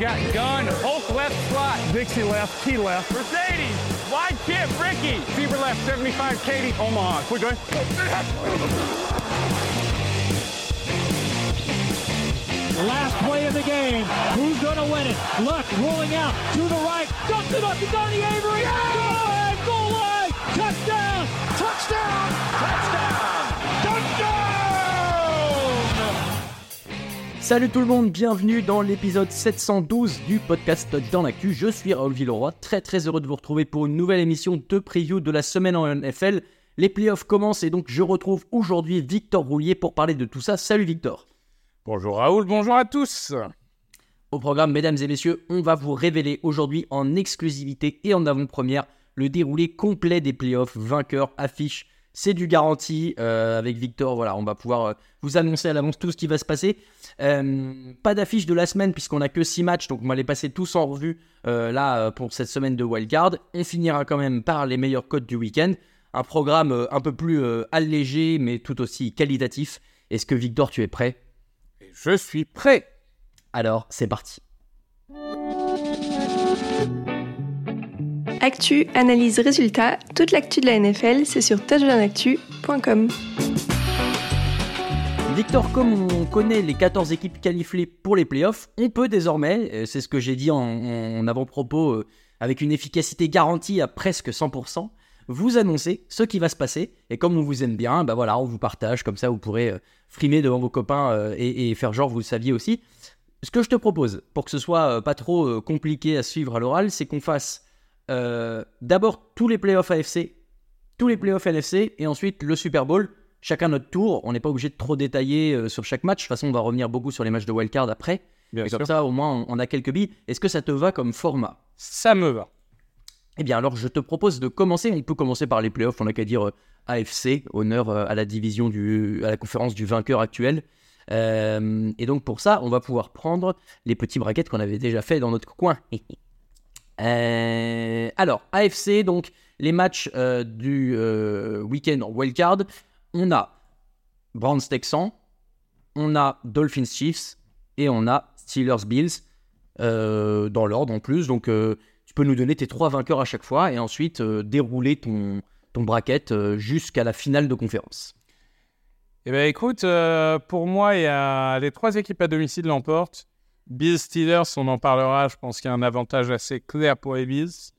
Got gun, Hulk left slot. Dixie left, Key left. Mercedes, wide chip, Ricky. Fever left, 75, Katie, Omaha. Quick going. Last play of the game. Who's going to win it? Luck rolling out to the right. Dumps it up to Donnie Avery. Goal Salut tout le monde, bienvenue dans l'épisode 712 du podcast Dans l'actu. Je suis Raoul Villeroy, très très heureux de vous retrouver pour une nouvelle émission de preview de la semaine en NFL. Les playoffs commencent et donc je retrouve aujourd'hui Victor Roulier pour parler de tout ça. Salut Victor. Bonjour Raoul, bonjour à tous. Au programme, mesdames et messieurs, on va vous révéler aujourd'hui en exclusivité et en avant-première le déroulé complet des playoffs, vainqueurs, affiches. C'est du garanti euh, avec Victor. Voilà, on va pouvoir euh, vous annoncer à l'avance tout ce qui va se passer. Euh, pas d'affiche de la semaine puisqu'on a que 6 matchs, donc on va les passer tous en revue euh, là pour cette semaine de wildcard. On finira quand même par les meilleurs codes du week-end. Un programme un peu plus allégé mais tout aussi qualitatif. Est-ce que Victor, tu es prêt? Je suis prêt. Alors, c'est parti. Actu, analyse, résultat, toute l'actu de la NFL, c'est sur touchdownactu.com. Victor, comme on connaît les 14 équipes qualifiées pour les playoffs, on peut désormais, euh, c'est ce que j'ai dit en, avant-propos, euh, avec une efficacité garantie à presque 100%, vous annoncer ce qui va se passer. Et comme on vous aime bien, bah voilà, on vous partage, comme ça vous pourrez euh, frimer devant vos copains et, et faire genre vous le saviez aussi. Ce que je te propose, pour que ce soit pas trop compliqué à suivre à l'oral, c'est qu'on fasse euh, d'abord tous les playoffs AFC, tous les playoffs NFC, et ensuite le Super Bowl, chacun notre tour. On n'est pas obligé de trop détailler euh, sur chaque match. De toute façon, on va revenir beaucoup sur les matchs de wildcard après. Bien et sûr. comme ça, au moins, on, on a quelques billes. Est-ce que ça te va comme format? Ça me va. Eh bien, alors, je te propose de commencer. On peut commencer par les playoffs. On n'a qu'à dire euh, AFC, honneur à la division du, à la conférence du vainqueur actuel. Et donc, pour ça, on va pouvoir prendre les petits brackets qu'on avait déjà fait dans notre coin. Euh, alors, AFC, donc les matchs euh, du euh, week-end en wildcard. On a Browns Texans, on a Dolphins Chiefs et on a Steelers Bills dans l'ordre en plus. Donc, tu peux nous donner tes trois vainqueurs à chaque fois et ensuite dérouler ton, ton bracket jusqu'à la finale de conférence. Eh bien écoute, pour moi, les trois équipes à domicile l'emportent. Bills Steelers, on en parlera, je pense qu'il y a un avantage assez clair pour les Bills.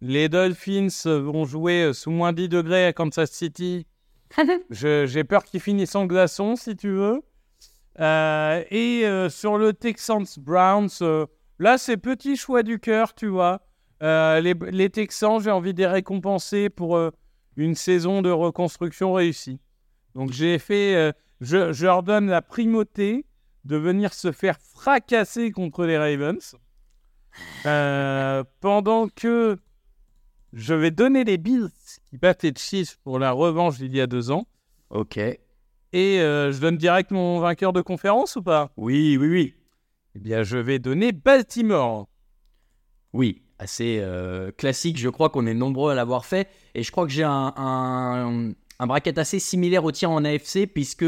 Les Dolphins vont jouer euh, sous moins 10 degrés à Kansas City. J'ai peur qu'ils finissent en glaçon, si tu veux. Euh, et euh, sur le Texans Browns, euh, là, c'est petit choix du cœur, tu vois. Les, les Texans, j'ai envie de les récompenser pour une saison de reconstruction réussie. Donc j'ai fait, je, je leur donne la primauté de venir se faire fracasser contre les Ravens. Euh, pendant que je vais donner les Bills qui battent les Chiefs pour la revanche d'il y a deux ans. Ok. Et euh, je donne direct mon vainqueur de conférence ou pas? Oui, oui, oui. Eh bien, je vais donner Baltimore. Oui, assez euh, classique. Je crois qu'on est nombreux à l'avoir fait. Et je crois que j'ai un, un, un bracket assez similaire au tien en AFC, puisque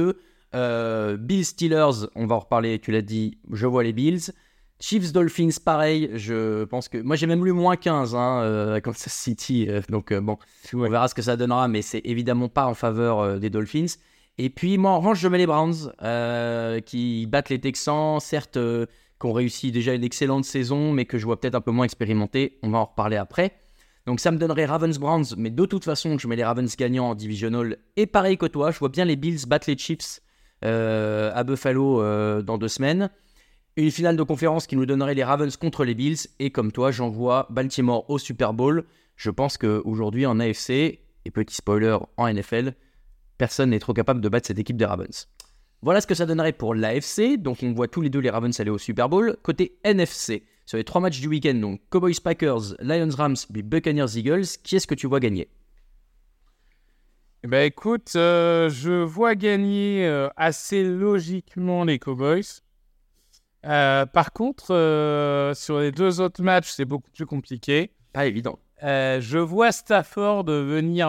Euh, Bills Steelers, on va en reparler, tu l'as dit, je vois les Bills. Chiefs Dolphins, pareil, je pense que. Moi j'ai même lu moins 15 hein, euh, à Kansas City, euh, donc euh, bon, on verra ce que ça donnera, mais c'est évidemment pas en faveur des Dolphins. Et puis moi en revanche, je mets les Browns qui battent les Texans, certes, qui ont réussi déjà une excellente saison, mais que je vois peut-être un peu moins expérimenté. On va en reparler après. Donc ça me donnerait Ravens Browns, mais de toute façon, je mets les Ravens gagnants en divisional. Et pareil que toi, je vois bien les Bills battre les Chiefs à Buffalo euh, dans deux semaines. Une finale de conférence qui nous donnerait les Ravens contre les Bills. Et comme toi, j'envoie Baltimore au Super Bowl. Je pense qu'aujourd'hui en AFC, et petit spoiler en NFL, personne n'est trop capable de battre cette équipe des Ravens. Voilà ce que ça donnerait pour l'AFC. Donc on voit tous les deux les Ravens aller au Super Bowl. Côté NFC, sur les trois matchs du week-end, donc Cowboys Packers, Lions Rams, puis Buccaneers Eagles, qui est-ce que tu vois gagner? Ben écoute, euh, je vois gagner euh, assez logiquement les Cowboys. Euh, par contre, sur les deux autres matchs, c'est beaucoup plus compliqué. Pas évident. Je vois Stafford venir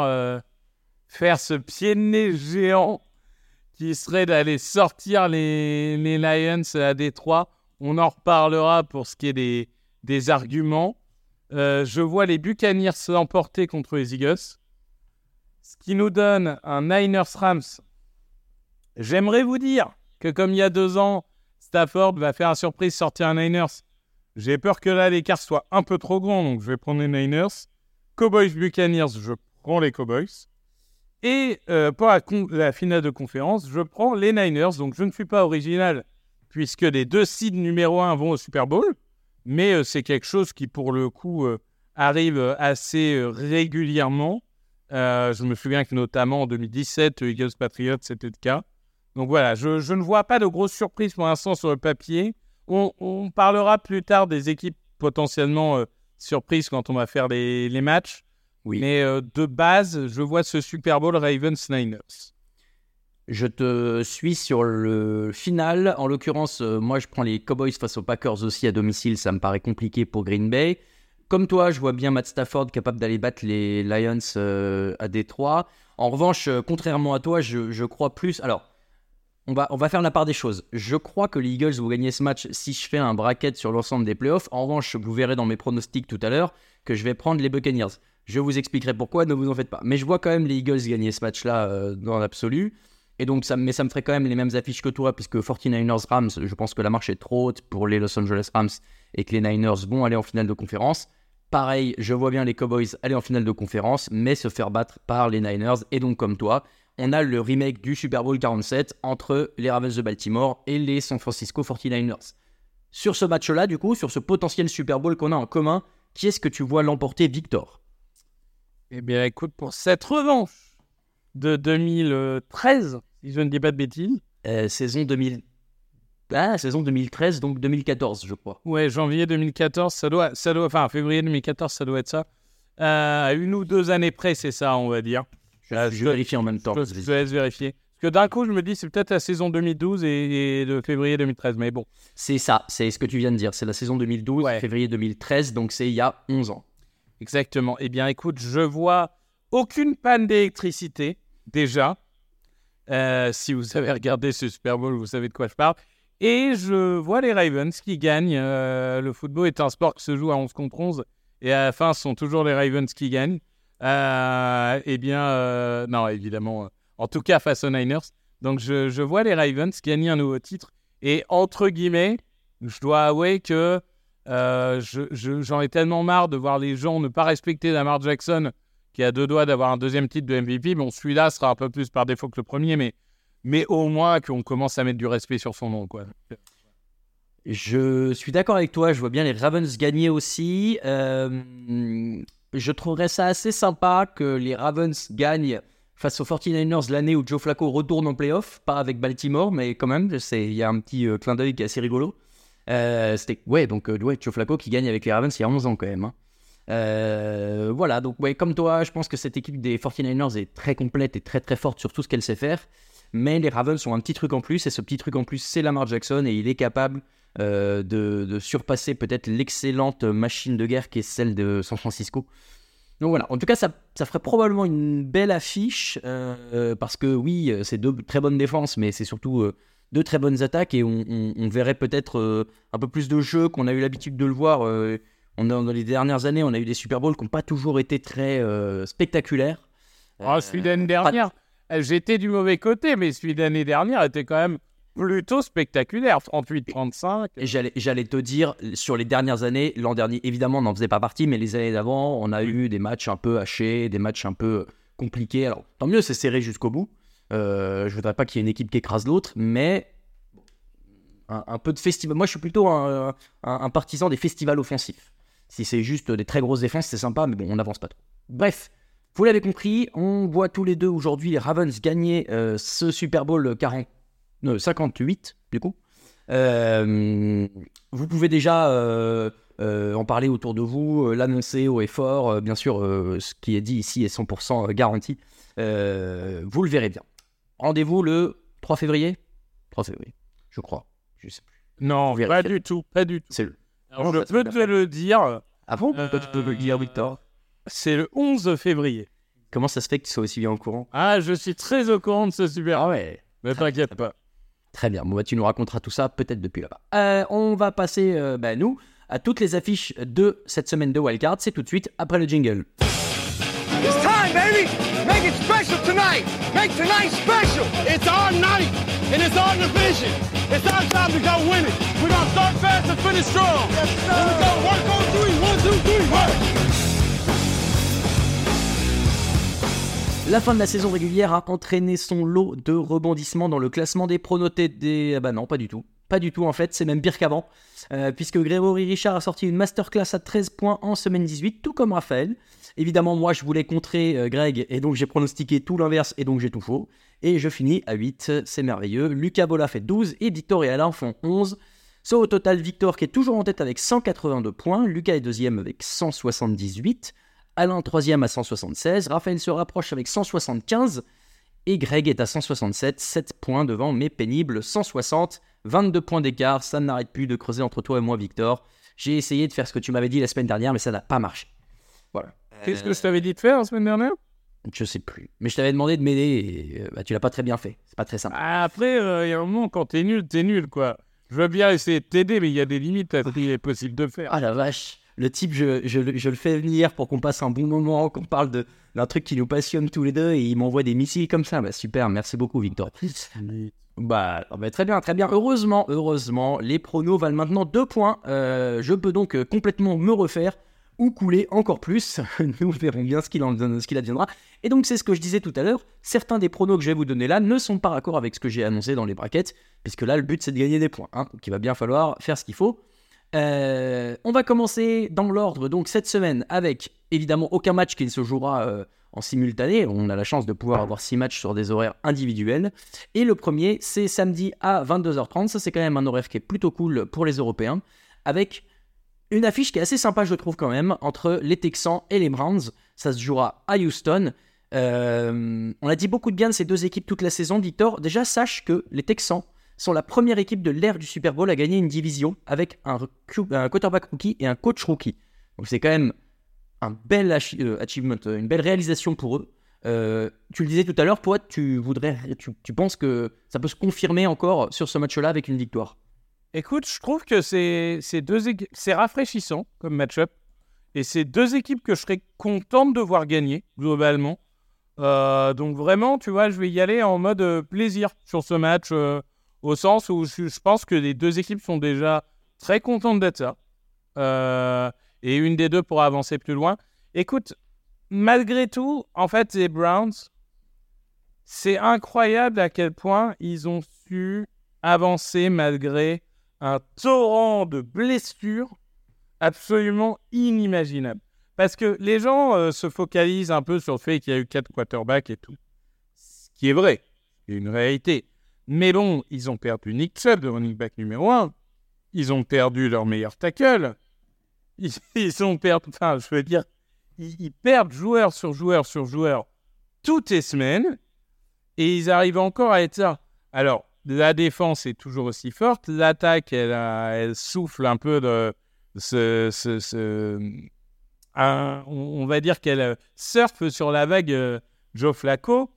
faire ce pied de nez géant qui serait d'aller sortir les, les Lions à Détroit. On en reparlera pour ce qui est des, des arguments. Je vois les Buccaneers l'emporter contre les Eagles. Ce qui nous donne un Niners-Rams. J'aimerais vous dire que comme il y a deux ans, Stafford va faire un surprise sortir un Niners. J'ai peur que là, l'écart soit un peu trop grand, donc je vais prendre les Niners. Cowboys Buccaneers, je prends les Cowboys. Et euh, pour la, la finale de conférence, je prends les Niners. Donc je ne suis pas original, puisque les deux seeds numéro 1 vont au Super Bowl. Mais euh, c'est quelque chose qui, pour le coup, euh, arrive assez régulièrement. Euh, je me souviens que notamment en 2017, euh, Eagles Patriots, c'était le cas. Donc voilà, je, je ne vois pas de grosses surprises pour l'instant sur le papier. On, on parlera plus tard des équipes potentiellement euh, surprises quand on va faire les, les matchs. Oui. Mais euh, de base, je vois ce Super Bowl Ravens-Niners. Je te suis sur le final. En l'occurrence, moi, je prends les Cowboys face aux Packers aussi à domicile. Ça me paraît compliqué pour Green Bay. Comme toi, je vois bien Matt Stafford capable d'aller battre les Lions euh, à Détroit. En revanche, euh, contrairement à toi, je, crois plus. Alors, on va, on va faire la part des choses. Je crois que les Eagles vont gagner ce match si je fais un bracket sur l'ensemble des playoffs. En revanche, vous verrez dans mes pronostics tout à l'heure que je vais prendre les Buccaneers. Je vous expliquerai pourquoi, ne vous en faites pas. Mais je vois quand même les Eagles gagner ce match-là euh, dans l'absolu. Et donc, ça, mais ça me ferait quand même les mêmes affiches que toi, puisque 49ers Rams, je pense que la marche est trop haute pour les Los Angeles Rams et que les Niners vont aller en finale de conférence. Pareil, je vois bien les Cowboys aller en finale de conférence, mais se faire battre par les Niners. Et donc, comme toi, on a le remake du Super Bowl 47 entre les Ravens de Baltimore et les San Francisco 49ers. Sur ce match-là, du coup, sur ce potentiel Super Bowl qu'on a en commun, qui est-ce que tu vois l'emporter, Victor? Eh bien, écoute, pour cette revanche de 2013, si je ne dis pas de bêtises, Euh, Saison 2000. Ah, saison 2013, donc 2014, je crois. ouais, janvier 2014, ça doit, ça doit, enfin, février 2014, ça doit être ça. Euh, une ou deux années près, c'est ça, on va dire. Je, Ah, je je- vérifie en même temps. Je, je laisse vérifier. Parce que d'un coup, je me dis, c'est peut-être la saison 2012 et, et de février 2013, mais bon. C'est ça, c'est ce que tu viens de dire. C'est la saison 2012, Ouais. février 2013, donc c'est il y a 11 ans. Exactement. Eh bien, écoute, je vois aucune panne d'électricité, déjà. Euh, si vous avez regardé ce Super Bowl, vous savez de quoi je parle. Et je vois les Ravens qui gagnent. Euh, le football est un sport qui se joue à 11 contre 11. Et à la fin, ce sont toujours les Ravens qui gagnent. Euh, eh bien, euh, non, évidemment. En tout cas, face aux Niners. Donc, je, vois les Ravens gagner un nouveau titre. Et entre guillemets, je dois avouer que je- je- j'en ai tellement marre de voir les gens ne pas respecter Lamar Jackson, qui a deux doigts d'avoir un deuxième titre de MVP. Bon, celui-là sera un peu plus par défaut que le premier, mais, mais au moins qu'on commence à mettre du respect sur son nom. Quoi. Je suis d'accord avec toi, je vois bien les Ravens gagner aussi. Euh, je trouverais ça assez sympa que les Ravens gagnent face aux 49ers l'année où Joe Flacco retourne en playoff, pas avec Baltimore, mais quand même, il y a un petit euh, clin d'œil qui est assez rigolo. Euh, C'était ouais, donc ouais, Joe Flacco qui gagne avec les Ravens il y a 11 ans quand même. hein. Voilà, donc ouais, comme toi, je pense que cette équipe des 49ers est très complète et très très forte sur tout ce qu'elle sait faire. Mais les Ravens ont un petit truc en plus, et ce petit truc en plus, c'est Lamar Jackson, et il est capable euh, de, de surpasser peut-être l'excellente machine de guerre qui est celle de San Francisco. Donc voilà, en tout cas, ça, ça ferait probablement une belle affiche, euh, parce que oui, c'est deux très bonnes défenses, mais c'est surtout euh, deux très bonnes attaques, et on, on- on verrait peut-être euh, un peu plus de jeu qu'on a eu l'habitude de le voir. on a, dans les dernières années, on a eu des Super Bowls qui n'ont pas toujours été très euh, spectaculaires. Oh, celui d'année dernière, j'étais du mauvais côté, mais celui d'année dernière était quand même plutôt spectaculaire. 38-35. Et J'allais, j'allais te dire, sur les dernières années, l'an dernier, évidemment, on n'en faisait pas partie, mais les années d'avant, on a eu des matchs un peu hachés, des matchs un peu compliqués. Alors, tant mieux, c'est serré jusqu'au bout. Euh, je voudrais pas qu'il y ait une équipe qui écrase l'autre, mais un, un peu de festival. Moi, je suis plutôt un, un- un partisan des festivals offensifs. Si c'est juste des très grosses défenses, c'est sympa, mais bon, on n'avance pas trop. Bref, vous l'avez compris, on voit tous les deux aujourd'hui les Ravens gagner euh, ce Super Bowl 40, euh, 58, du coup. Euh, vous pouvez déjà euh, euh, en parler autour de vous, euh, l'annoncer haut et fort. Euh, bien sûr, euh, ce qui est dit ici est 100% garanti. Euh, vous le verrez bien. Rendez-vous le 3 février? 3 février, je crois. Je sais plus. Non, pas du tout, pas du tout. C'est le. Alors, je peux te le dire, Avant Euh, Toi, tu peux me le dire, Victor. C'est le 11 février. Comment ça se fait que tu sois aussi bien au courant? Ah, je suis très au courant de ce Super. ouais. Mais t'inquiète pas. Très bien, bon, bah, tu nous raconteras tout ça peut-être depuis là-bas. Euh, on va passer, euh, bah, nous, à toutes les affiches de cette semaine de Wildcard. C'est tout de suite après le jingle. It's time, baby. Make it special tonight. Make tonight special. It's our night, and it's our division. It's our time to go win it. We're gonna start fast and finish strong. Yes, sir. And we go work on three. One, two, three, work. La fin de la saison régulière a entraîné son lot de rebondissements dans le classement des pronotés des... Ah bah non, pas du tout. Pas du tout en fait, c'est même pire qu'avant. Euh, puisque Grégory Richard a sorti une masterclass à 13 points en semaine 18, tout comme Raphaël. Évidemment, moi je voulais contrer euh, Greg, et donc j'ai pronostiqué tout l'inverse, et donc j'ai tout faux. Et je finis à 8, c'est merveilleux. Lucas Bola fait 12, et Victor et Alain font 11. So, au total, Victor qui est toujours en tête avec 182 points, Lucas est deuxième avec 178, Alain troisième à 176, Raphaël se rapproche avec 175 et Greg est à 167, 7 points devant mais pénible 160, 22 points d'écart, ça n'arrête plus de creuser entre toi et moi Victor. J'ai essayé de faire ce que tu m'avais dit la semaine dernière mais ça n'a pas marché. Voilà. Qu'est-ce que je t'avais dit de faire la semaine dernière? Je sais plus. Mais je t'avais demandé de m'aider et euh, bah, tu l'as pas très bien fait. C'est pas très simple. Ah, Après, euh, il y a un moment, quand t'es nul, t'es nul, quoi. Je veux bien essayer de t'aider, mais il y a des limites à ce qu'il est possible de faire. Ah la vache le type, je, je le- je le fais venir pour qu'on passe un bon moment, qu'on parle de- d'un truc qui nous passionne tous les deux et il m'envoie des missiles comme ça. Bah super, merci beaucoup Victor. Bah, ah bah, très bien, très bien. Heureusement, heureusement, les pronos valent maintenant 2 points. Euh, je peux donc euh, complètement me refaire ou couler encore plus. Nous verrons bien ce qu'il en ce qu'il adviendra. Et donc c'est ce que je disais tout à l'heure. Certains des pronos que je vais vous donner là ne sont pas raccords avec ce que j'ai annoncé dans les braquettes, puisque là le but c'est de gagner des points. Hein, donc il va bien falloir faire ce qu'il faut. Euh, on va commencer dans l'ordre donc cette semaine avec évidemment aucun match qui ne se jouera euh, en simultané. On a la chance de pouvoir avoir 6 matchs sur des horaires individuels. Et le premier, c'est samedi à 22h30. Ça, c'est quand même un horaire qui est plutôt cool pour les Européens. Avec une affiche qui est assez sympa, je trouve, quand même, entre les Texans et les Browns. Ça se jouera à Houston. Euh, on a dit beaucoup de bien de ces deux équipes toute la saison, Victor. Déjà, sache que les Texans sont la première équipe de l'ère du Super Bowl à gagner une division avec un, quarterback rookie et un coach rookie. Donc c'est quand même un bel euh, achievement, euh, une belle réalisation pour eux. Euh, tu le disais tout à l'heure, toi, tu voudrais, tu, penses que ça peut se confirmer encore sur ce match-là avec une victoire? Écoute, je trouve que c'est c'est rafraîchissant comme match-up. Et c'est deux équipes que je serais contente de voir gagner, globalement. Donc vraiment, tu vois, je vais y aller en mode plaisir sur ce match, au sens où je, pense que les deux équipes sont déjà très contentes d'être là. Euh, et une des deux pourra avancer plus loin. Écoute, malgré tout, en fait, les Browns, c'est incroyable à quel point ils ont su avancer malgré un torrent de blessures absolument inimaginable. Parce que les gens euh, se focalisent un peu sur le fait qu'il y a eu quatre quarterbacks et tout. Ce qui est vrai, c'est une réalité. Mais bon, ils ont perdu Nick Chubb, le running back numéro un. Ils ont perdu leur meilleur tackle. Ils, ont perdu, enfin, je veux dire, ils, perdent joueur sur joueur sur joueur toutes les semaines. Et ils arrivent encore à être là. Alors, la défense est toujours aussi forte. L'attaque, elle, elle souffle un peu de ce, on va dire qu'elle euh, surfe sur la vague euh, Joe Flacco.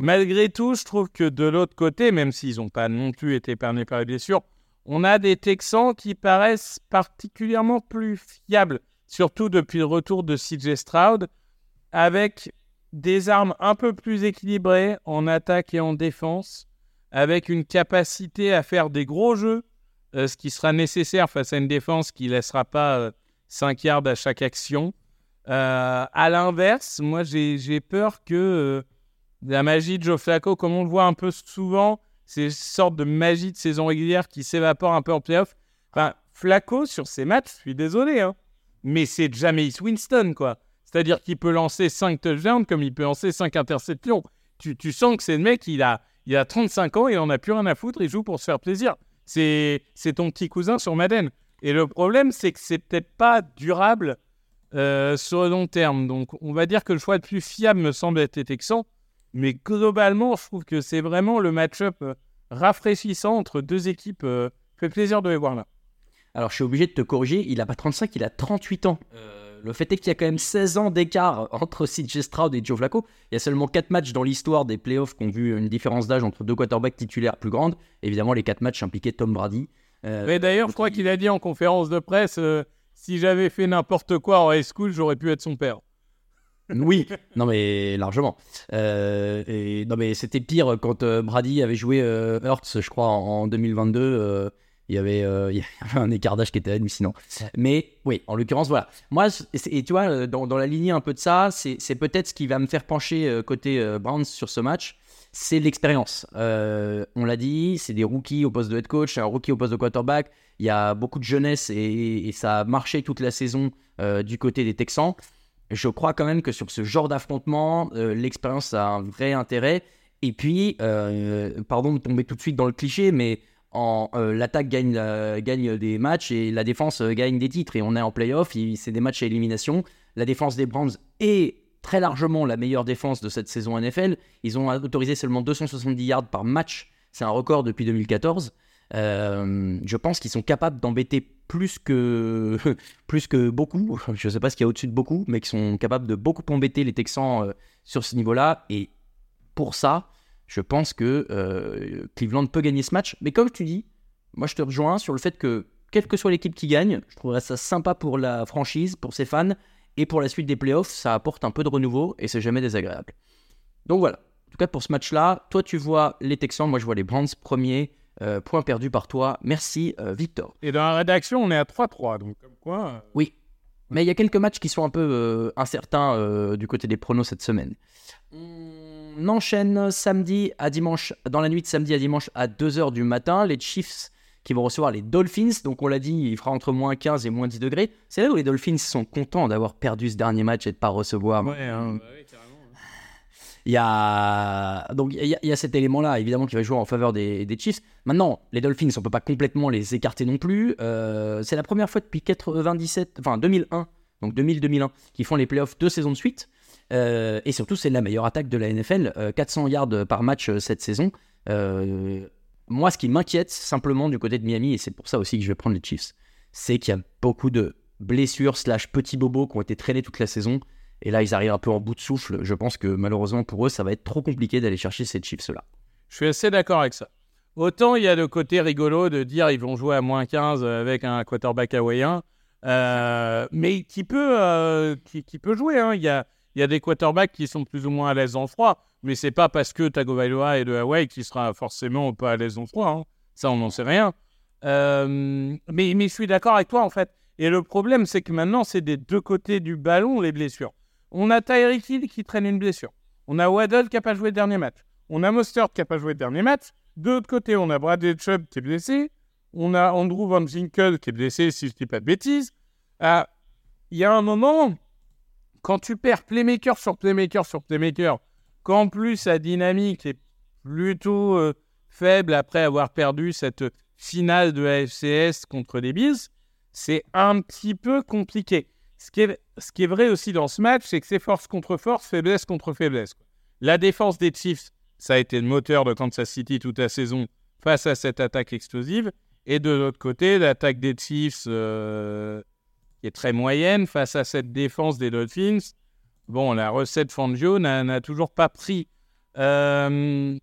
Malgré tout, je trouve que de l'autre côté, même s'ils n'ont pas non plus été épargnés par les blessures, on a des Texans qui paraissent particulièrement plus fiables, surtout depuis le retour de CJ Stroud, avec des armes un peu plus équilibrées en attaque et en défense, avec une capacité à faire des gros jeux, euh, ce qui sera nécessaire face à une défense qui ne laissera pas 5 yards à chaque action. Euh, à l'inverse, moi j'ai peur que euh, la magie de Joe Flacco, comme on le voit un peu souvent, c'est une sorte de magie de saison régulière qui s'évapore un peu en playoff. Enfin, Flacco, sur ces matchs, je suis désolé, hein, mais c'est Jameis Winston, quoi. C'est-à-dire qu'il peut lancer 5 touchdowns comme il peut lancer 5 interceptions. Tu, tu sens que c'est le mec, il a, il a 35 ans et il en a plus rien à foutre, il joue pour se faire plaisir. C'est ton petit cousin sur Madden. Et le problème, c'est que c'est peut-être pas durable euh, sur le long terme. Donc, on va dire que le choix le plus fiable me semble être les. Mais globalement, je trouve que c'est vraiment le match-up euh, rafraîchissant entre deux équipes. euh, fait plaisir de les voir là. Alors, je suis obligé de te corriger, il a pas 35, il a 38 ans. Euh, le fait est qu'il y a quand même 16 ans d'écart entre CJ Stroud et Joe Flacco. Il y a seulement 4 matchs dans l'histoire des playoffs qui ont vu une différence d'âge entre deux quarterbacks titulaires plus grande. Évidemment, les 4 matchs impliquaient Tom Brady. Euh, Mais d'ailleurs, je crois qu'il a dit en conférence de presse euh, si j'avais fait n'importe quoi en high school, j'aurais pu être son père. Oui, non mais largement. Euh, non mais c'était pire quand euh, Brady avait joué euh, Hurts, je crois, en, en 2022. euh, il y avait un écart qui était hallucinant. Mais oui, en l'occurrence, voilà. Moi, et tu vois, dans, la lignée un peu de ça, c'est peut-être ce qui va me faire pencher côté Browns sur ce match. C'est l'expérience. On l'a dit, c'est des rookies au poste de head coach, un rookie au poste de quarterback. Il y a beaucoup de jeunesse et, ça a marché toute la saison du côté des Texans je crois quand même que sur ce genre d'affrontement, euh, l'expérience a un vrai intérêt. Et puis, euh, pardon de tomber tout de suite dans le cliché, mais en, euh, l'attaque gagne, gagne des matchs et la défense gagne des titres. Et on est en playoff, c'est des matchs à élimination. La défense des Browns est très largement la meilleure défense de cette saison NFL. Ils ont autorisé seulement 270 yards par match. C'est un record depuis 2014. Euh, je pense qu'ils sont capables d'embêter plus que, beaucoup. Je ne sais pas ce qu'il y a au-dessus de beaucoup, mais qui sont capables de beaucoup embêter les Texans euh, sur ce niveau-là. Et pour ça, je pense que euh, Cleveland peut gagner ce match. Mais comme tu dis, moi je te rejoins sur le fait que, quelle que soit l'équipe qui gagne, je trouverais ça sympa pour la franchise, pour ses fans, et pour la suite des playoffs, ça apporte un peu de renouveau et c'est jamais désagréable. Donc voilà. En tout cas, pour ce match-là, toi tu vois les Texans, moi je vois les Browns premiers. Euh, point perdu par toi. Merci, euh, Victor. Et dans la rédaction, on est à 3-3. Donc, comme quoi. euh, Oui. Mais il y a quelques matchs qui sont un peu euh, incertains euh, du côté des pronos cette semaine. On enchaîne samedi à dimanche, dans la nuit de samedi à dimanche à 2h du matin. Les Chiefs qui vont recevoir les Dolphins. Donc on l'a dit, il fera entre moins 15 et moins 10 degrés. C'est là où les Dolphins sont contents d'avoir perdu ce dernier match et de ne pas recevoir. Ouais, hein. Il y a donc il y cet élément-là évidemment qui va jouer en faveur des, Chiefs. Maintenant, les Dolphins, on peut pas complètement les écarter non plus. Euh, c'est la première fois depuis 97, enfin 2001, donc 2000-2001, qu'ils font les playoffs deux saisons de suite. Euh, et surtout, c'est la meilleure attaque de la NFL, euh, 400 yards par match euh, cette saison. Euh, moi, ce qui m'inquiète simplement du côté de Miami, et c'est pour ça aussi que je vais prendre les Chiefs, c'est qu'il y a beaucoup de blessures slash petits bobos qui ont été traînés toute la saison. Et là, ils arrivent un peu en bout de souffle. Je pense que malheureusement pour eux, ça va être trop compliqué d'aller chercher ces Chiefs-là. Je suis assez d'accord avec ça. Autant il y a le côté rigolo de dire ils vont jouer à moins 15 avec un quarterback hawaïen, euh, mais qui peut, euh, qui peut jouer. hein. Il, y a, il y a des quarterbacks qui sont plus ou moins à l'aise en froid, mais c'est pas parce que Tagovailoa est de Hawaï qu'il sera forcément pas à l'aise en froid. hein. Ça, on n'en sait rien. Euh, mais, mais je suis d'accord avec toi en fait. Et le problème, c'est que maintenant, c'est des deux côtés du ballon les blessures. On a Tyreek Hill qui traîne une blessure. On a Waddle qui n'a pas joué le dernier match. On a Mostert qui n'a pas joué le dernier match. De l'autre côté, on a Bradley Chubb qui est blessé. On a Andrew Van Ginkel qui est blessé, si je ne dis pas de bêtises. Ah, Il y a un moment, quand tu perds playmaker sur playmaker sur playmaker, qu'en plus la dynamique est plutôt euh, faible après avoir perdu cette finale de la FCS contre les Bills, c'est un petit peu compliqué. Ce qui, est, vrai aussi dans ce match, c'est que c'est force contre force, faiblesse contre faiblesse. La défense des Chiefs, ça a été le moteur de Kansas City toute la saison face à cette attaque explosive. Et de l'autre côté, l'attaque des Chiefs, euh, est très moyenne face à cette défense des Dolphins. Bon, la recette Fangio n'a toujours pas pris. Euh,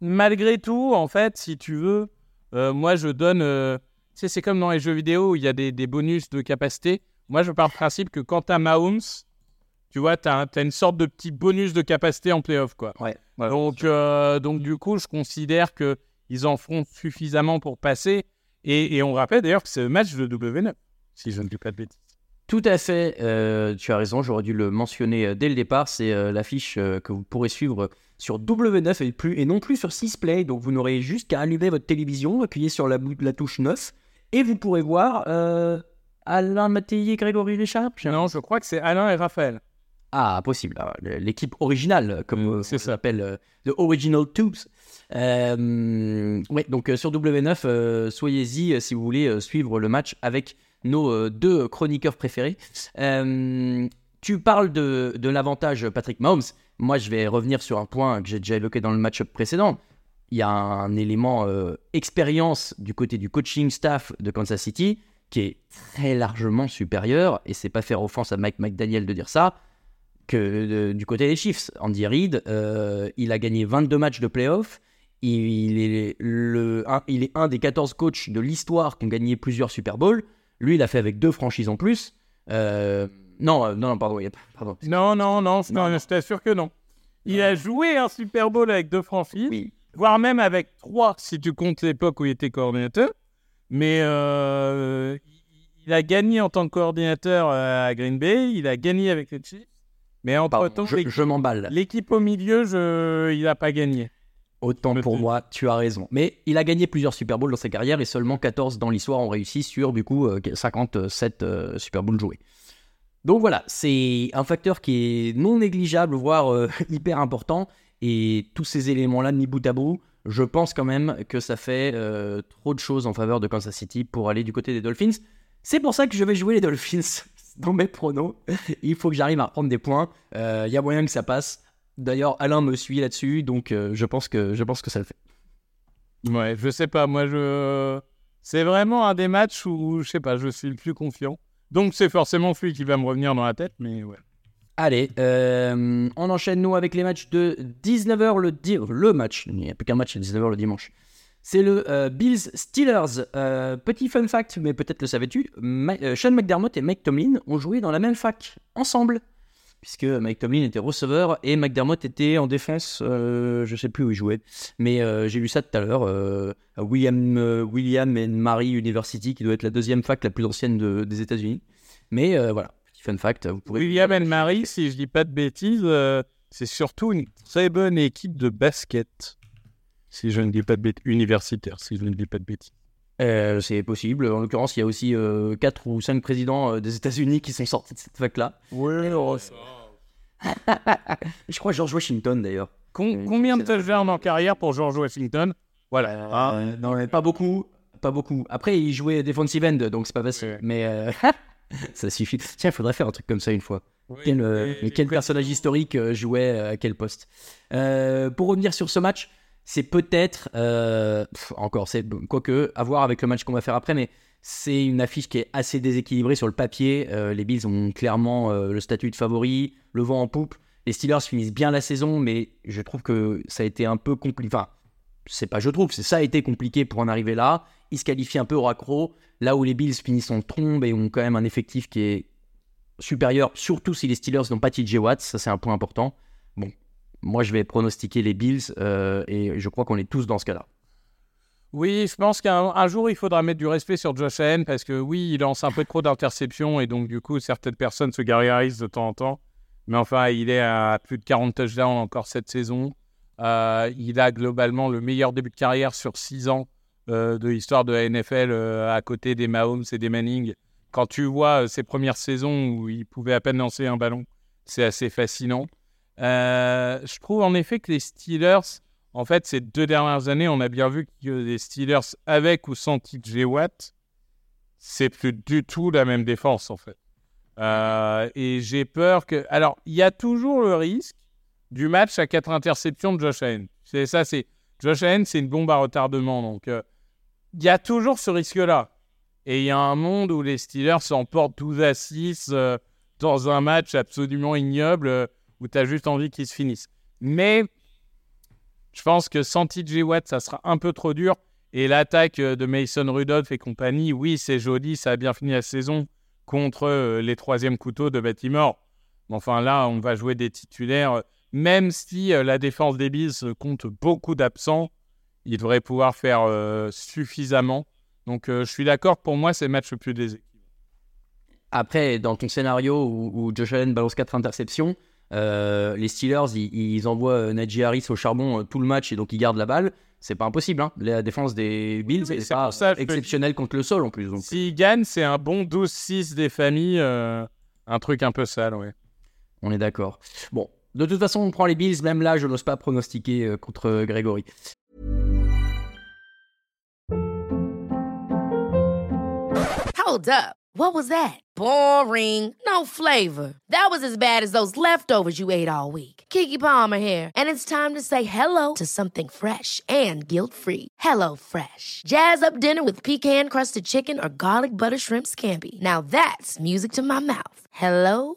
malgré tout, en fait, si tu veux, euh, moi je donne. c'est comme dans les jeux vidéo où il y a des bonus de capacité. Moi, je pars du principe que quand tu as Mahomes, tu vois, tu as, une sorte de petit bonus de capacité en playoff, quoi. Ouais. Donc, euh, donc, du coup, je considère qu'ils en feront suffisamment pour passer. Et, et on rappelle d'ailleurs que c'est le match de W9, si je ne dis pas de bêtises. Tout à fait, euh, tu as raison, j'aurais dû le mentionner euh, dès le départ. C'est euh, l'affiche que vous pourrez suivre sur W9 et, plus, et non plus sur 6play. Donc vous n'aurez juste qu'à allumer votre télévision, appuyer sur la, touche 9 et vous pourrez voir euh, Alain Mattei et Grégory Richard. Non, je crois que c'est Alain et Raphaël. Ah, possible. Le- L'équipe originale, comme euh, ça s'appelle, euh, The Original Tubes. Euh, ouais, donc euh, sur W9, euh, soyez-y si vous voulez suivre le match avec nos euh, deux chroniqueurs préférés. Euh, tu parles de, de l'avantage Patrick Mahomes. Moi, je vais revenir sur un point que j'ai déjà évoqué dans le match précédent. Il y a un élément euh, expérience du côté du coaching staff de Kansas City qui est très largement supérieur, et c'est pas faire offense à Mike McDaniel de dire ça, que euh, du côté des Chiefs. Andy Reid, euh, il a gagné 22 matchs de playoff. Il, il est le, un, il est un des 14 coachs de l'histoire qui ont gagné plusieurs Super Bowls. Lui, il a fait avec deux franchises en plus. Euh, non, euh, non, non, pardon. il y a- pardon. Non, non, non, je Non, non. je t'assure que non. Il a joué un Super Bowl avec deux franchises, Oui. voire même avec trois si tu comptes l'époque où il était coordinateur. Mais euh, il a gagné en tant que coordinateur euh, à Green Bay, il a gagné avec les Chiefs. Mais Pardon, entre-temps, je, je m'emballe. l'équipe au milieu, je... il n'a pas gagné. Autant pour moi, tu as raison. Mais il a gagné plusieurs Super Bowls dans sa carrière et seulement 14 dans l'histoire ont réussi sur du coup euh, 57 euh, Super Bowls joués. Donc voilà, c'est un facteur qui est non négligeable, voire euh, hyper important. Et tous ces éléments-là, mis bout à bout, je pense quand même que ça fait euh, trop de choses en faveur de Kansas City pour aller du côté des Dolphins. C'est pour ça que je vais jouer les Dolphins dans mes pronos. Il faut que j'arrive à reprendre des points. Euh, Il y a moyen que ça passe. D'ailleurs, Alain me suit là-dessus, donc euh, je, pense que, je pense que ça le fait. Ouais, je sais pas, moi je. C'est vraiment un des matchs où, je sais pas, je suis le plus confiant. Donc c'est forcément celui qui va me revenir dans la tête, mais ouais. Allez, euh, on enchaîne nous avec les matchs de 19h le, di- le match. Il n'y a plus qu'un match à 19h le dimanche. C'est le euh, Bills Steelers. Euh, petit fun fact, mais peut-être le savais-tu, Sean McDermott et Mike Tomlin ont joué dans la même fac ensemble. Puisque Mike Tomlin était receveur et McDermott était en défense. je sais plus où il jouait, mais j'ai lu ça tout à l'heure. William, William and Mary University, qui doit être la deuxième fac la plus ancienne de- des États-Unis. Mais voilà, petit fun fact. Vous pourrez William and Marie, si je dis pas de bêtises, euh, c'est surtout une très bonne équipe de basket. Si je ne dis pas de bêtises. Universitaire, si je ne dis pas de bêtises. Euh, c'est possible. En l'occurrence, il y a aussi 4 ou 5 présidents euh, des États-Unis qui sont sortis de cette fac-là. Oui, Je crois George Washington d'ailleurs. combien de touchdowns en carrière pour George Washington? Voilà. Euh, non, mais pas beaucoup. Pas beaucoup. Après, il jouait defensive end, donc c'est pas facile. Ouais. Mais euh, ça suffit. Tiens, il faudrait faire un truc comme ça une fois. Quel, euh, mais quel personnage historique euh, jouait euh, à quel poste? Euh, Pour revenir sur ce match, c'est peut-être euh, encore, c'est quoique à voir avec le match qu'on va faire après, mais c'est une affiche qui est assez déséquilibrée sur le papier. Les Bills ont clairement le statut de favori, le vent en poupe. Les Steelers finissent bien la saison, mais je trouve que ça a été un peu compliqué. Enfin, c'est pas je trouve, c'est ça a été compliqué pour en arriver là. Ils se qualifient un peu au raccro, là où les Bills finissent en trombe et ont quand même un effectif qui est supérieur, surtout si les Steelers n'ont pas TJ Watt, ça c'est un point important. Bon, moi je vais pronostiquer les Bills euh, et je crois qu'on est tous dans ce cas-là. Oui, je pense qu'un un jour, il faudra mettre du respect sur Josh Allen parce que oui, il lance un peu trop d'interceptions et donc du coup, certaines personnes se gargarisent de temps en temps. Mais enfin, il est à plus de 40 touchdowns encore cette saison. Euh, il a globalement le meilleur début de carrière sur 6 ans euh, de l'histoire de la NFL euh, à côté des Mahomes et des Manning. Quand tu vois ses premières saisons où il pouvait à peine lancer un ballon, c'est assez fascinant. Je trouve en effet que les Steelers, en fait, ces deux dernières années, on a bien vu que les Steelers, avec ou sans TJ Watt, c'est plus du tout la même défense, en fait. Et j'ai peur que. Alors, il y a toujours le risque du match à quatre interceptions de Josh Allen. C'est ça, c'est. Josh Allen, c'est une bombe à retardement. Donc, euh, il y a toujours ce risque-là. Et il y a un monde où les Steelers s'emportent 12 à 6 euh, dans un match absolument ignoble euh, où tu as juste envie qu'ils se finissent. Mais je pense que sans TJ Watt, ça sera un peu trop dur. Et l'attaque de Mason Rudolph et compagnie, oui, c'est joli, ça a bien fini la saison contre les troisièmes couteaux de Baltimore. Mais Enfin, là, on va jouer des titulaires. Même si euh, la défense des Bills compte beaucoup d'absents, ils devraient pouvoir faire euh, suffisamment. Donc, euh, je suis d'accord, pour moi, c'est le match le plus déséquilibré. Après, dans ton scénario où, où Josh Allen balance 4 interceptions, euh, les Steelers, ils, ils envoient Najee Harris au charbon tout le match et donc ils gardent la balle. C'est pas impossible. Hein. La défense des Bills, oui, c'est pas ça exceptionnel contre le sol en plus. S'ils gagnent, c'est un bon 12-6 des familles. un truc un peu sale, ouais. On est d'accord. Bon, de toute façon, on prend les Bills. Même là, je n'ose pas pronostiquer euh, contre euh, Grégory. Hold up. What was that? Boring. No flavor. That was as bad as those leftovers you ate all week. Kiki Palmer here, and it's time to say hello to something fresh and guilt-free. Hello Fresh. Jazz up dinner with pecan-crusted chicken or garlic butter shrimp scampi. Now that's music to my mouth. Hello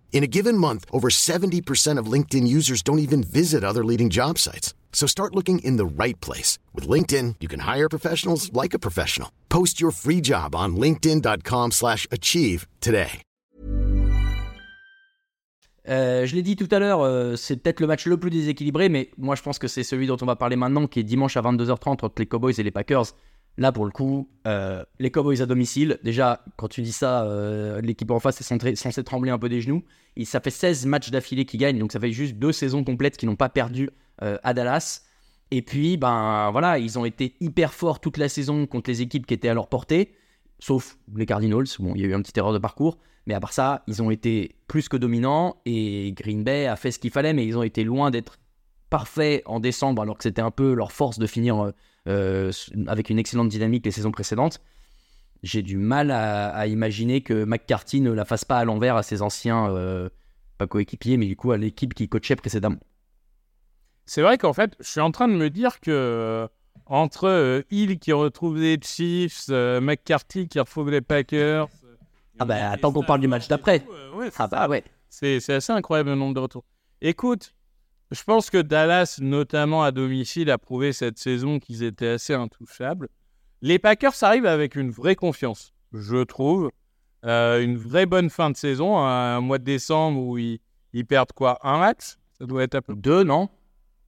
In a given month, over 70% of LinkedIn users don't even visit other leading job sites. So start looking in the right place. With LinkedIn, you can hire professionals like a professional. Post your free job on linkedin.com slash achieve today. Euh, je l'ai dit tout à l'heure, euh, c'est peut-être le match le plus déséquilibré, mais moi je pense que c'est celui dont on va parler maintenant, qui est dimanche à 22h30 entre les Cowboys et les Packers. Là, pour le coup, euh, les Cowboys à domicile, déjà, quand tu dis ça, euh, l'équipe en face est censée, trembler un peu des genoux. Et ça fait 16 matchs d'affilée qu'ils gagnent, donc ça fait juste deux saisons complètes qu'ils n'ont pas perdu euh, à Dallas. Et puis, ben voilà, ils ont été hyper forts toute la saison contre les équipes qui étaient à leur portée, sauf les Cardinals. Bon, il y a eu une petite erreur de parcours, mais à part ça, ils ont été plus que dominants et Green Bay a fait ce qu'il fallait, mais ils ont été loin d'être parfaits en décembre, alors que c'était un peu leur force de finir euh, avec une excellente dynamique les saisons précédentes. J'ai du mal à, à imaginer que McCarthy ne la fasse pas à l'envers à ses anciens, euh, pas coéquipiers, mais du coup à l'équipe qui coachait précédemment. C'est vrai qu'en fait, je suis en train de me dire que euh, entre euh, Hill qui retrouve les Chiefs, McCarthy qui retrouve les Packers. Ah bah, attends qu'on parle du match d'après. ouais, Ah bah ouais. c'est assez incroyable le nombre de retours. Écoute, je pense que Dallas, notamment à domicile, a prouvé cette saison qu'ils étaient assez intouchables. Les Packers arrivent avec une vraie confiance, je trouve. Euh, une vraie bonne fin de saison, un mois de décembre où ils, ils perdent quoi Un match? Ça doit être à peu Deux, non?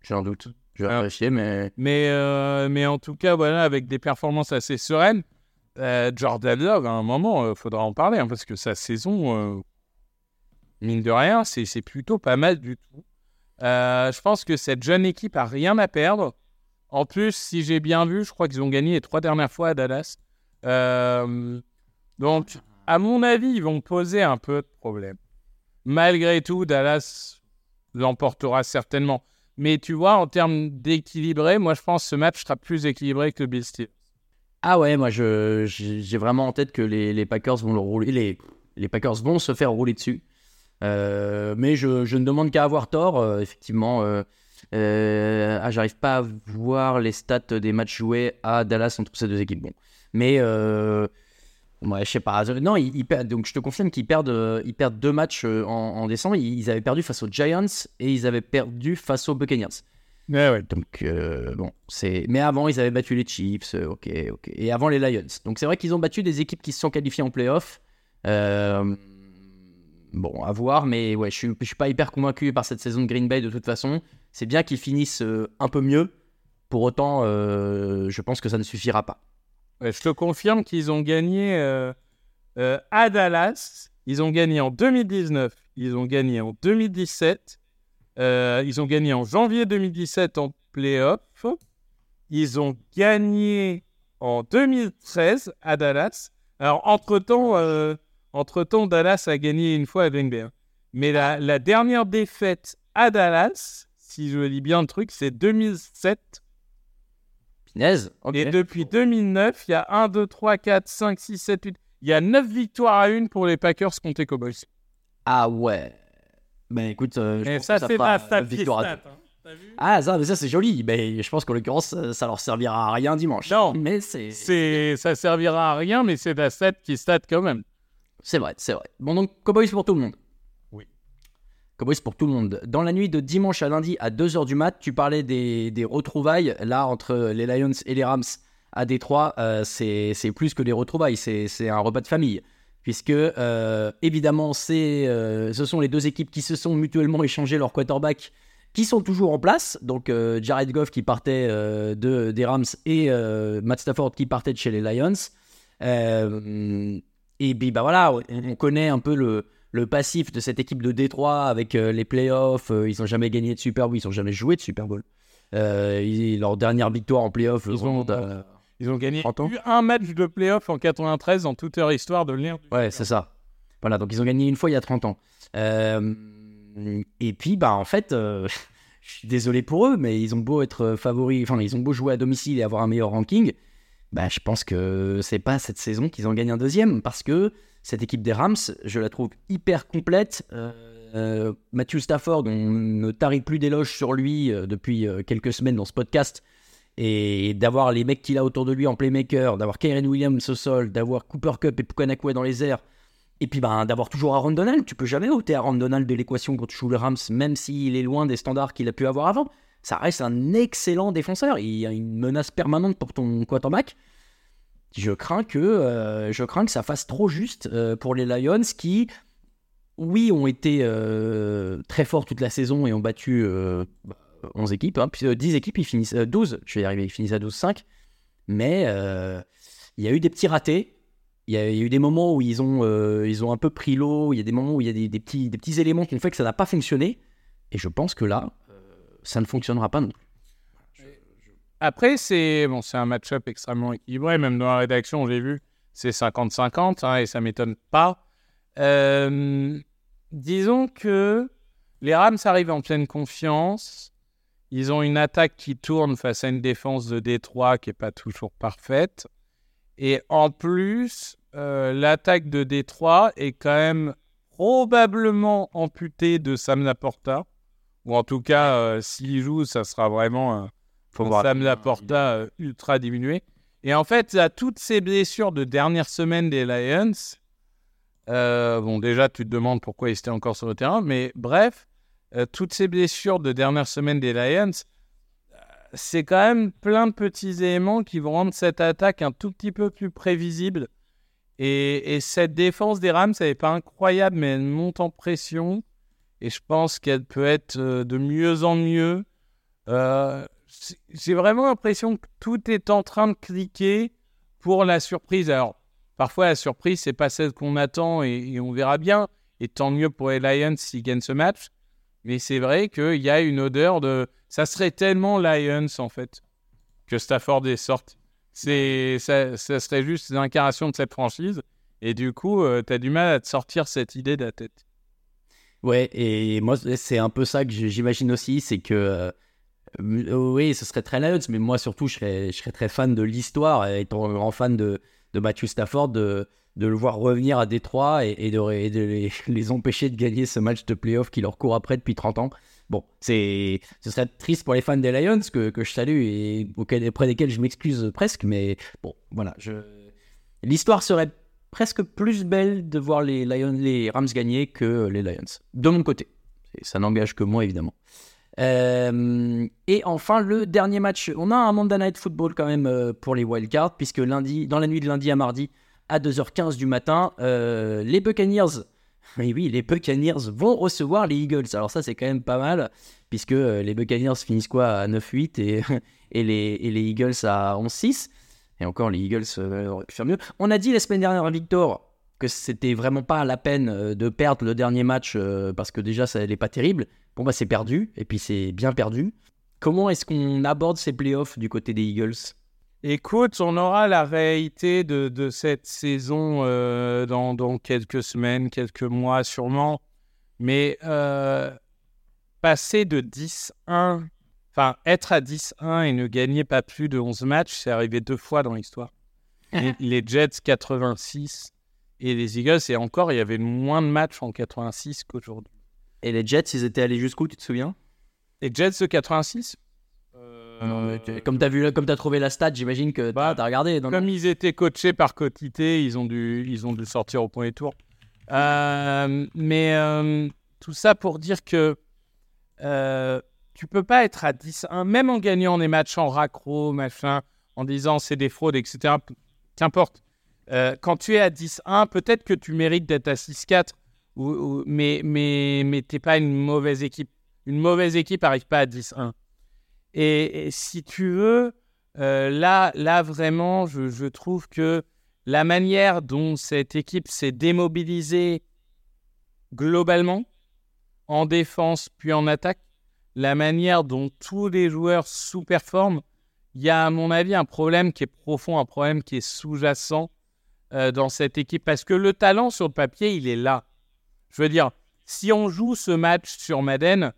J'ai un doute. Je vais Ah. mais. Mais, euh, mais en tout cas, voilà, avec des performances assez sereines. Euh, Jordan Love, à un moment, il faudra en parler, hein, parce que sa saison, mine de rien, c'est plutôt pas mal du tout. Euh, je pense que cette jeune équipe a rien à perdre. En plus, si j'ai bien vu, je crois qu'ils ont gagné les trois dernières fois à Dallas. Euh, donc, à mon avis, ils vont poser un peu de problème. Malgré tout, Dallas l'emportera certainement. Mais tu vois, en termes d'équilibré, moi je pense que ce match sera plus équilibré que le Bill Steelers. Ah ouais, moi j'ai vraiment en tête que les, Packers vont le rouler. Les Packers vont se faire rouler dessus. Euh, mais je, je ne demande qu'à avoir tort. euh, effectivement, euh, ah, j'arrive pas à voir les stats des matchs joués à Dallas entre ces deux équipes. Bon, mais ouais, je sais pas. Non, ils, ils donc je te confirme qu'ils perdent, ils perdent deux matchs en, en décembre. Ils, ils avaient perdu face aux Giants et ils avaient perdu face aux Buccaneers. Ouais, ouais. Donc euh, bon, c'est. Mais avant, ils avaient battu les Chiefs, ok, ok. Et avant les Lions. Donc c'est vrai qu'ils ont battu des équipes qui se sont qualifiées en playoff. Euh, Bon, à voir, mais ouais, je suis, suis pas hyper convaincu par cette saison de Green Bay de toute façon. C'est bien qu'ils finissent euh, un peu mieux. Pour autant, euh, je pense que ça ne suffira pas. Je te confirme qu'ils ont gagné euh, à Dallas. Ils ont gagné en 2019. Ils ont gagné en 2017. euh, ils ont gagné en janvier 2017 en playoff. Ils ont gagné en 2013 à Dallas. Alors, entre-temps, entre-temps Dallas a gagné une fois à Green Bay. hein. Mais la, la dernière défaite à Dallas, si je lis bien le truc, c'est 2007. Punaise. ok. Et depuis 2009, il y a 1, 2, 3, 4, 5, 6, 7, 8. Il y a 9 victoires à une pour les Packers contre les Cowboys. Ah ouais. Ben écoute, euh, je Et pense ça, que c'est fera la à stat, hein. Ah ça, mais ça c'est joli. Mais je pense qu'en l'occurrence, ça ça leur servira à rien dimanche. Non. Mais c'est C'est, ça servira à rien, mais c'est la stat qui stat quand même. C'est vrai, c'est vrai. Bon donc Cowboys pour tout le monde. Oui. Cowboys pour tout le monde. Dans la nuit de dimanche à lundi à 2h du mat, tu parlais des, des retrouvailles là entre les Lions et les Rams à Détroit. euh, c'est plus que des retrouvailles, c'est un repas de famille. Puisque euh, évidemment, euh, ce sont les deux équipes qui se sont mutuellement échangé leurs quarterbacks qui sont toujours en place. Donc euh, Jared Goff qui partait de, des Rams et Matt Stafford qui partait de chez les Lions. Et puis bah voilà, on, on connaît un peu le, le passif de cette équipe de Détroit avec euh, les playoffs. euh, ils n'ont jamais gagné de Super Bowl, ils n'ont jamais joué de Super Bowl. Euh, ils- leur dernière victoire en playoff, Ils ont- à- Ils ont gagné 30 ans. eu un match de playoff en 93 en toute leur histoire de du- Ouais, c'est ça. Voilà, donc ils ont gagné une fois il y a 30 ans. Et puis, bah, en fait, je suis désolé pour eux, mais ils ont beau être favoris, enfin, ils ont beau jouer à domicile et avoir un meilleur ranking. Bah, je pense que c'est pas cette saison qu'ils ont gagné un deuxième, parce que cette équipe des Rams, je la trouve hyper complète. Euh, euh, Matthew Stafford, on ne tarit plus d'éloges sur lui euh, depuis quelques semaines dans ce podcast. Et d'avoir les mecs qu'il a autour de lui en playmaker, d'avoir Kyren Williams au sol, d'avoir Cooper Cup et Pukanakwe dans les airs, et puis ben, d'avoir toujours Aaron Donald. Tu peux jamais ôter Aaron Donald de l'équation quand tu joues Rams, même s'il est loin des standards qu'il a pu avoir avant. Ça reste un excellent défenseur. Il a une menace permanente pour ton quarterback. Je crains que, euh, je crains que ça fasse trop juste euh, pour les Lions qui, oui, ont été euh, très forts toute la saison et ont battu euh, bah, 11 équipes. Hein, puis, euh, 10 équipes, ils finissent euh, 12. Je vais y arriver, ils finissent à 12-5. Mais il y a eu des petits ratés. Il y, a, y eu des moments où ils ont, ils ont un peu pris l'eau. Il y a des moments où il y a des, petits, des petits éléments qui ont fait que ça n'a pas fonctionné. Et je pense que là, ça ne fonctionnera pas non. Après, c'est bon, un match-up extrêmement équilibré. Même dans la rédaction, j'ai vu, c'est 50-50 hein, et ça m'étonne pas. Euh, disons que les Rams arrivent en pleine confiance. Ils ont une attaque qui tourne face à une défense de Détroit qui n'est pas toujours parfaite. Et en plus, euh, l'attaque de Détroit est quand même probablement amputée de Sam Laporta. Ou en tout cas, euh, s'il joue, ça sera vraiment un, Faut un voir. Sam Laporta euh, ultra diminué. Et en fait, à toutes ces blessures de dernière semaine des Lions, euh, bon, déjà, tu te demandes pourquoi ils étaient encore sur le terrain, mais bref, euh, toutes ces blessures de dernière semaine des Lions, euh, c'est quand même plein de petits éléments qui vont rendre cette attaque un tout petit peu plus prévisible. Et, et cette défense des Rams, elle n'est pas incroyable, mais elle monte en pression. Et je pense qu'elle peut être euh, de mieux en mieux. Euh, J'ai vraiment l'impression que tout est en train de cliquer pour la surprise. Alors, parfois, la surprise, c'est pas celle qu'on attend et, on verra bien. Et tant mieux pour les Lions s'ils gagnent ce match. Mais c'est vrai qu'il y a une odeur de. Ça serait tellement Lions, en fait, que Stafford est sorti. C'est, ça, ça serait juste l'incarnation de cette franchise. Et du coup, tu as du mal à te sortir cette idée de la tête. Ouais, et moi, c'est un peu ça que j'imagine aussi, c'est que euh, oui, ce serait très Lions, mais moi surtout, je serais, je serais très fan de l'histoire, étant grand fan de, de Matthew Stafford, de, de le voir revenir à Détroit et, de, les, empêcher de gagner ce match de playoff qui leur court après depuis 30 ans. Bon, ce serait triste pour les fans des Lions que, que je salue et auprès desquels je m'excuse presque, mais bon, voilà, l'histoire serait presque plus belle de voir les, Lions, les Rams gagner que les Lions, de mon côté. Ça n'engage que moi, évidemment. Euh, et enfin, le dernier match, on a un Monday Night Football quand même euh, pour les wildcards, puisque lundi, dans la nuit de lundi à mardi, à 2h15 du matin, euh, les Buccaneers, oui, oui, les Buccaneers vont recevoir les Eagles. Alors ça, c'est quand même pas mal, puisque les Buccaneers finissent quoi à 9-8 et, et, les, et les Eagles à 11-6. Et encore, les Eagles euh, auraient pu faire mieux. On a dit la semaine dernière à Victor que c'était vraiment pas la peine euh, de perdre le dernier match euh, parce que déjà ça n'est pas terrible. Bon bah c'est perdu et puis c'est bien perdu. Comment est-ce qu'on aborde ces playoffs du côté des Eagles? Écoute, on aura la réalité de, cette saison dans, quelques semaines, quelques mois sûrement. Mais passer de 10-1, enfin être à 10-1 et ne gagner pas plus de 11 matchs, c'est arrivé deux fois dans l'histoire. les, Jets 86 et les Eagles, et encore, il y avait moins de matchs en 86 qu'aujourd'hui. Et les Jets, ils étaient allés jusqu'où, tu te souviens? Les Jets de 86 Non, mais tu- Comme t'as vu, comme t'as trouvé la stat, j'imagine que t'as Bah, t'as regardé. non, non Comme ils étaient coachés par quotité, ils ont dû, ils ont dû sortir au premier tour. Euh, mais euh, tout ça pour dire que euh, tu peux pas être à 10-1, même en gagnant des matchs en raccro, machin, en disant c'est des fraudes, etc. Qu'importe. Euh, quand tu es à 10-1, peut-être que tu mérites d'être à 6-4, ou, ou- mais, mais, mais t'es pas une mauvaise équipe. Une mauvaise équipe n'arrive pas à 10-1. Et, si tu veux, euh, là, là vraiment, je trouve que la manière dont cette équipe s'est démobilisée globalement, en défense puis en attaque, la manière dont tous les joueurs sous-performent, il y a à mon avis un problème qui est profond, un problème qui est sous-jacent euh, dans cette équipe. Parce que le talent sur le papier, il est là. Je veux dire, si on joue ce match sur Madden,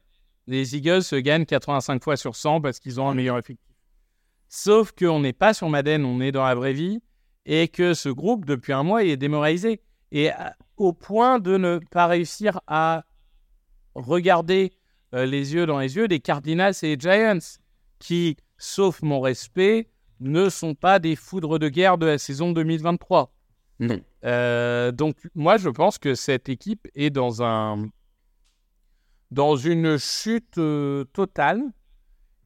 les Eagles se gagnent 85 fois sur 100 parce qu'ils ont un meilleur effectif. Sauf qu'on n'est pas sur Madden, on est dans la vraie vie, et que ce groupe, depuis un mois, il est démoralisé. Et à- au point de ne pas réussir à regarder euh, les yeux dans les yeux des Cardinals et des Giants, qui, sauf mon respect, ne sont pas des foudres de guerre de la saison 2023. Non. Euh, donc, moi, je pense que cette équipe est dans un dans une chute euh, totale.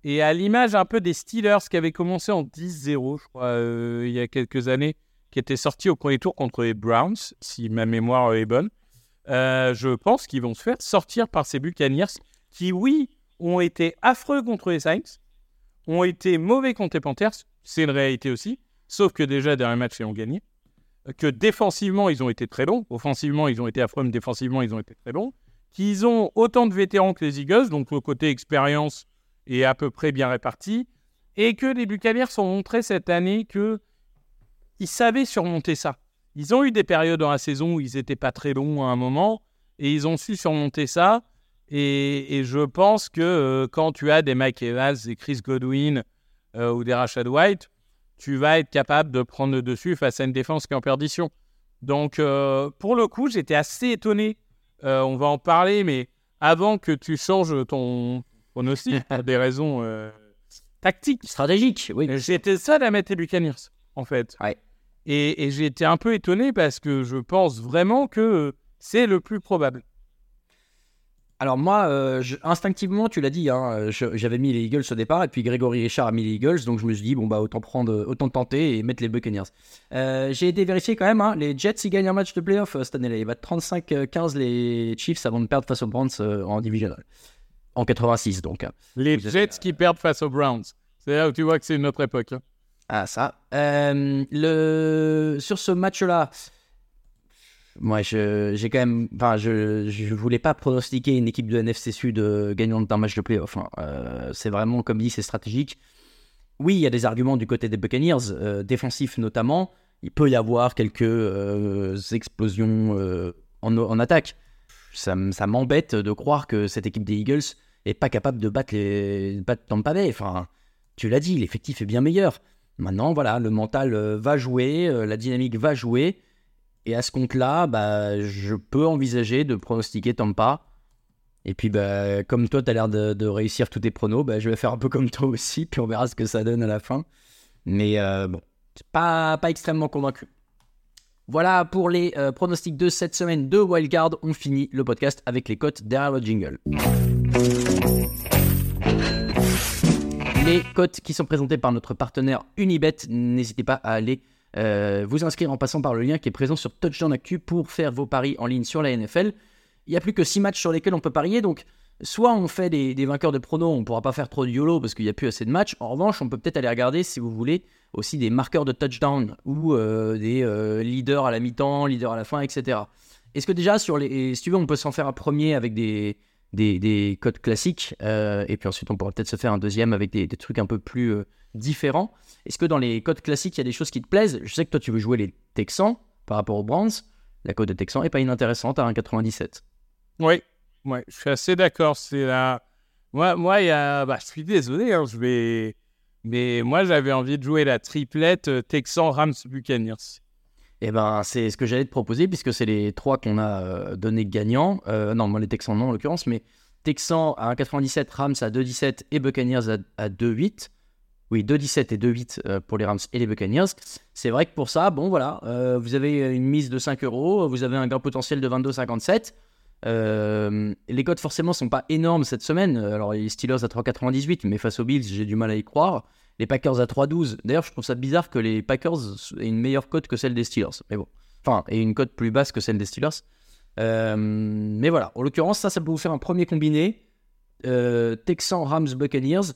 Et à l'image un peu des Steelers qui avaient commencé en 10-0, je crois, euh, il y a quelques années, qui étaient sortis au premier tour contre les Browns, si ma mémoire est bonne. Je pense qu'ils vont se faire sortir par ces Buccaneers qui, oui, ont été affreux contre les Saints, ont été mauvais contre les Panthers, c'est une réalité aussi, sauf que déjà, dernier match, ils ont gagné. Que défensivement, ils ont été très bons. Offensivement, ils ont été affreux, mais défensivement, ils ont été très bons. Qu'ils ont autant de vétérans que les Eagles, donc le côté expérience est à peu près bien réparti. Et que les Buccaneers ont montré cette année que ils savaient surmonter ça. Ils ont eu des périodes dans la saison où ils n'étaient pas très bons à un moment, et ils ont su surmonter ça. Et, et je pense que euh, quand tu as des Mike Evans, des Chris Godwin euh, ou des Rashad White, tu vas être capable de prendre le dessus face à une défense qui est en perdition. Donc, euh, pour le coup, j'étais assez étonné. On va en parler, mais avant que tu changes ton pronostic pour des raisons tactiques, Stratégique, oui. J'étais seul à mettre les Buccaneers, en fait. Ouais. Et, et j'ai été un peu étonné parce que je pense vraiment que c'est le plus probable. Alors moi, euh, je- instinctivement, tu l'as dit, hein, j'avais mis les Eagles au départ, et puis Grégory Richard a mis les Eagles, donc je me suis dit, bon bah autant prendre, autant tenter et mettre les Buccaneers. Euh, J'ai été vérifié quand même, hein, les Jets, ils gagnent un match de playoff euh, cette année-là. Ils battent 35-15 les Chiefs avant de perdre face aux Browns euh, en divisional. En 86 donc. hein. Les Jets qui perdent face aux Browns. C'est là où tu vois que c'est une autre époque. hein. Ah ça. Le... Sur ce match-là, moi je- j'ai quand même... Enfin, je, je voulais pas pronostiquer une équipe de NFC Sud euh, gagnante d'un match de playoff. hein. Euh, c'est vraiment, comme dit, c'est stratégique. Oui, il y a des arguments du côté des Buccaneers, euh, défensifs notamment. Il peut y avoir quelques explosions en, en attaque. Ça, ça m'embête de croire que cette équipe des Eagles est pas capable de battre les battre Tampa Bay. Enfin, tu l'as dit, l'effectif est bien meilleur. Maintenant, voilà, le mental va jouer, la dynamique va jouer. Et à ce compte-là, bah, je peux envisager de pronostiquer Tampa. Et puis, bah, comme toi, tu as l'air de, réussir tous tes pronos, bah, je vais faire un peu comme toi aussi, puis on verra ce que ça donne à la fin. Mais euh, bon, pas, pas extrêmement convaincu. Voilà pour les euh, pronostics de cette semaine de Wildcard. On finit le podcast avec les cotes derrière le jingle. Les cotes qui sont présentées par notre partenaire Unibet, n'hésitez pas à aller euh, vous inscrire en passant par le lien qui est présent sur Touchdown Actu pour faire vos paris en ligne sur la NFL. Il n'y a plus que 6 matchs sur lesquels on peut parier, donc soit on fait des, vainqueurs de pronos, on ne pourra pas faire trop de YOLO parce qu'il n'y a plus assez de matchs. En revanche, on peut peut-être aller regarder, si vous voulez, aussi des marqueurs de touchdown ou euh, des euh, leaders à la mi-temps, leaders à la fin, etc. Est-ce que déjà, sur les, si tu veux, on peut s'en faire un premier avec des, des, des codes classiques, euh, et puis ensuite on pourra peut-être se faire un deuxième avec des, trucs un peu plus euh, différents. Est-ce que dans les codes classiques, il y a des choses qui te plaisent? Je sais que toi, tu veux jouer les Texans par rapport aux Browns. La cote des Texans est pas inintéressante à 1,97. Oui, je suis assez d'accord. C'est. Moi, moi, y a. Bah, je suis désolé, hein, je vais. Mais moi, j'avais envie de jouer la triplette euh, Texan Rams Buccaneers. Eh ben, c'est ce que j'allais te proposer, puisque c'est les trois qu'on a euh, donné gagnants. Euh, non, moi, les Texans, non, en l'occurrence, mais Texans à 1,97, Rams à 2,17 et Buccaneers à, à 2,8. Oui, 2,17 et 2,8 euh, pour les Rams et les Buccaneers. C'est vrai que pour ça, bon, voilà, euh, vous avez une mise de 5 euros, vous avez un gain potentiel de 22,57. Euh, les codes forcément sont pas énormes cette semaine. Alors les Steelers à 3,98, mais face aux Bills, j'ai du mal à y croire. Les Packers à 3,12. D'ailleurs, je trouve ça bizarre que les Packers aient une meilleure cote que celle des Steelers. Mais bon, enfin, et une cote plus basse que celle des Steelers. Euh, mais voilà, en l'occurrence, ça, ça peut vous faire un premier combiné. Euh, Texans, Rams, Buccaneers.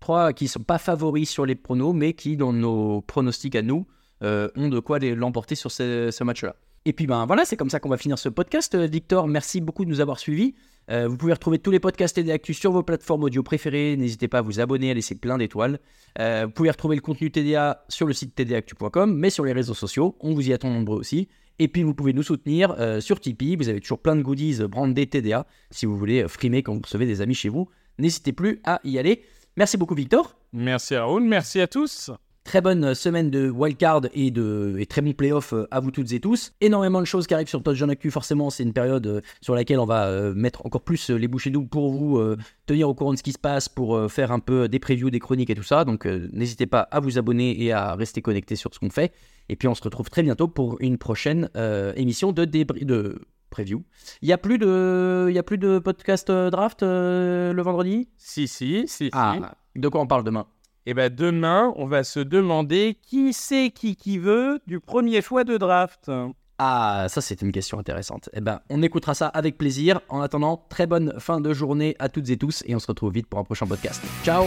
Trois qui sont pas favoris sur les pronos, mais qui, dans nos pronostics à nous, euh, ont de quoi l'emporter sur ce, ce match-là. Et puis ben voilà, c'est comme ça qu'on va finir ce podcast. Euh, Victor, merci beaucoup de nous avoir suivis. Euh, vous pouvez retrouver tous les podcasts Actu sur vos plateformes audio préférées. N'hésitez pas à vous abonner, à laisser plein d'étoiles. Euh, vous pouvez retrouver le contenu TDA sur le site tdactu.com, mais sur les réseaux sociaux, on vous y attend nombreux aussi. Et puis vous pouvez nous soutenir euh, sur Tipeee. Vous avez toujours plein de goodies brandés TDA si vous voulez frimer quand vous recevez des amis chez vous. N'hésitez plus à y aller. Merci beaucoup Victor. Merci Raoul, merci à tous. Très bonne semaine de wildcard et de et très bon playoff euh, à vous toutes et tous. Énormément de choses qui arrivent sur Touchdown Actu. Forcément, c'est une période euh, sur laquelle on va euh, mettre encore plus euh, les bouchées doubles pour vous euh, tenir au courant de ce qui se passe, pour euh, faire un peu des previews, des chroniques et tout ça. Donc, euh, n'hésitez pas à vous abonner et à rester connecté sur ce qu'on fait. Et puis, on se retrouve très bientôt pour une prochaine euh, émission de débris de preview. Il y a plus de, il y a plus de podcast euh, draft euh, le vendredi? Si, si, si, si. Ah, de quoi on parle demain? Et ben demain, on va se demander qui c'est qui qui veut du premier choix de draft. Ah, ça c'est une question intéressante. Eh ben, on écoutera ça avec plaisir. En attendant, très bonne fin de journée à toutes et tous et on se retrouve vite pour un prochain podcast. Ciao